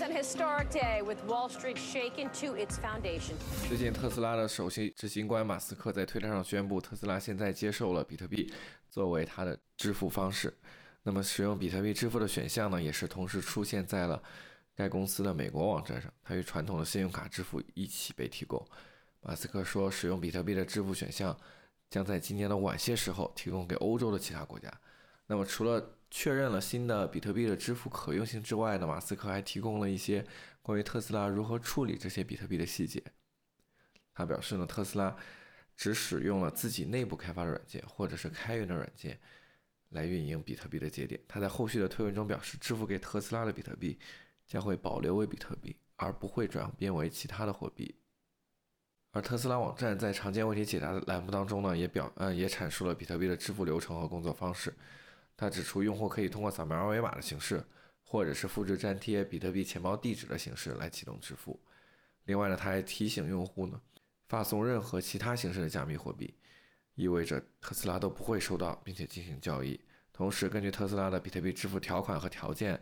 is an historic day with Wall Street shaken to its foundation. 最近，特斯拉的首席执行官马斯克在推特上宣布，特斯拉现在接受了比特币作为它的支付方式。那么，使用比特币支付的选项呢，也是同时出现在了该公司的美国网站上。它与传统的信用卡支付一起被提供。马斯克说，使用比特币的支付选项将在今年的晚些时候提供给欧洲的其他国家。那么，除了确认了新的比特币的支付可用性之外呢，马斯克还提供了一些关于特斯拉如何处理这些比特币的细节。他表示呢，特斯拉只使用了自己内部开发的软件或者是开源的软件来运营比特币的节点。他在后续的推文中表示，支付给特斯拉的比特币将会保留为比特币，而不会转变为其他的货币。而特斯拉网站在常见问题解答的栏目当中呢，也表嗯也阐述了比特币的支付流程和工作方式。他指出，用户可以通过扫描二维码的形式，或者是复制粘贴比特币钱包地址的形式来启动支付。另外呢，他还提醒用户呢，发送任何其他形式的加密货币，意味着特斯拉都不会收到并且进行交易。同时，根据特斯拉的比特币支付条款和条件，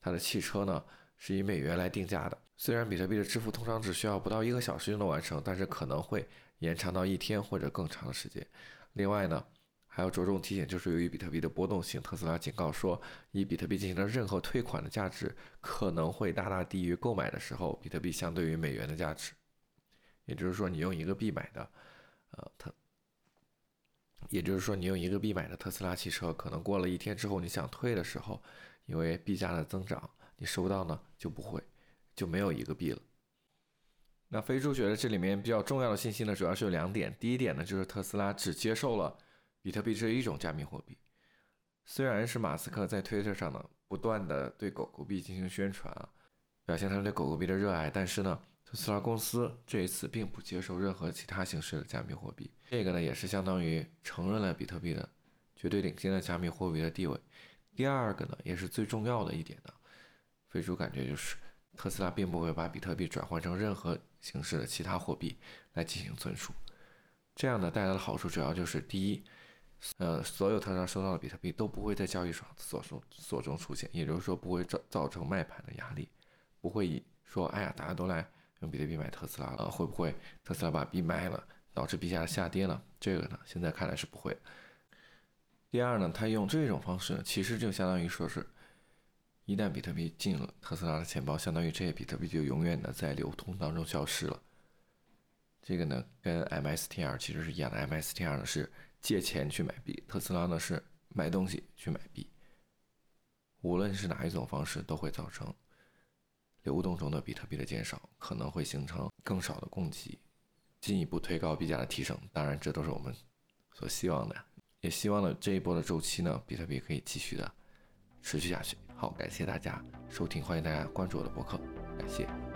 它的汽车呢是以美元来定价的。虽然比特币的支付通常只需要不到一个小时就能完成，但是可能会延长到一天或者更长的时间。另外呢。还要着重提醒，就是由于比特币的波动性，特斯拉警告说，以比特币进行的任何退款的价值可能会大大低于购买的时候比特币相对于美元的价值。也就是说，你用一个币买的，呃，特，也就是说，你用一个币买的特斯拉汽车，可能过了一天之后，你想退的时候，因为币价的增长，你收到呢就不会，就没有一个币了。那飞猪觉得这里面比较重要的信息呢，主要是有两点。第一点呢，就是特斯拉只接受了。比特币是一种加密货币，虽然是马斯克在推特上呢不断的对狗狗币进行宣传啊，表现他对狗狗币的热爱，但是呢，特斯拉公司这一次并不接受任何其他形式的加密货币，这个呢也是相当于承认了比特币的绝对领先的加密货币的地位。第二个呢，也是最重要的一点呢，飞猪感觉就是特斯拉并不会把比特币转换成任何形式的其他货币来进行存储，这样呢带来的好处主要就是第一。呃，所有特斯拉收到的比特币都不会在交易所所中所中出现，也就是说不会造造成卖盘的压力，不会以说哎呀大家都来用比特币买特斯拉了，会不会特斯拉把币卖了，导致币价下跌呢？这个呢，现在看来是不会。第二呢，他用这种方式呢，其实就相当于说是，一旦比特币进了特斯拉的钱包，相当于这些比特币就永远的在流通当中消失了。这个呢，跟 MSTR 其实是一样的，MSTR 呢是。借钱去买币，特斯拉呢是买东西去买币。无论是哪一种方式，都会造成流动中的比特币的减少，可能会形成更少的供给，进一步推高币价的提升。当然，这都是我们所希望的，也希望呢这一波的周期呢，比特币可以继续的持续下去。好，感谢大家收听，欢迎大家关注我的博客，感谢。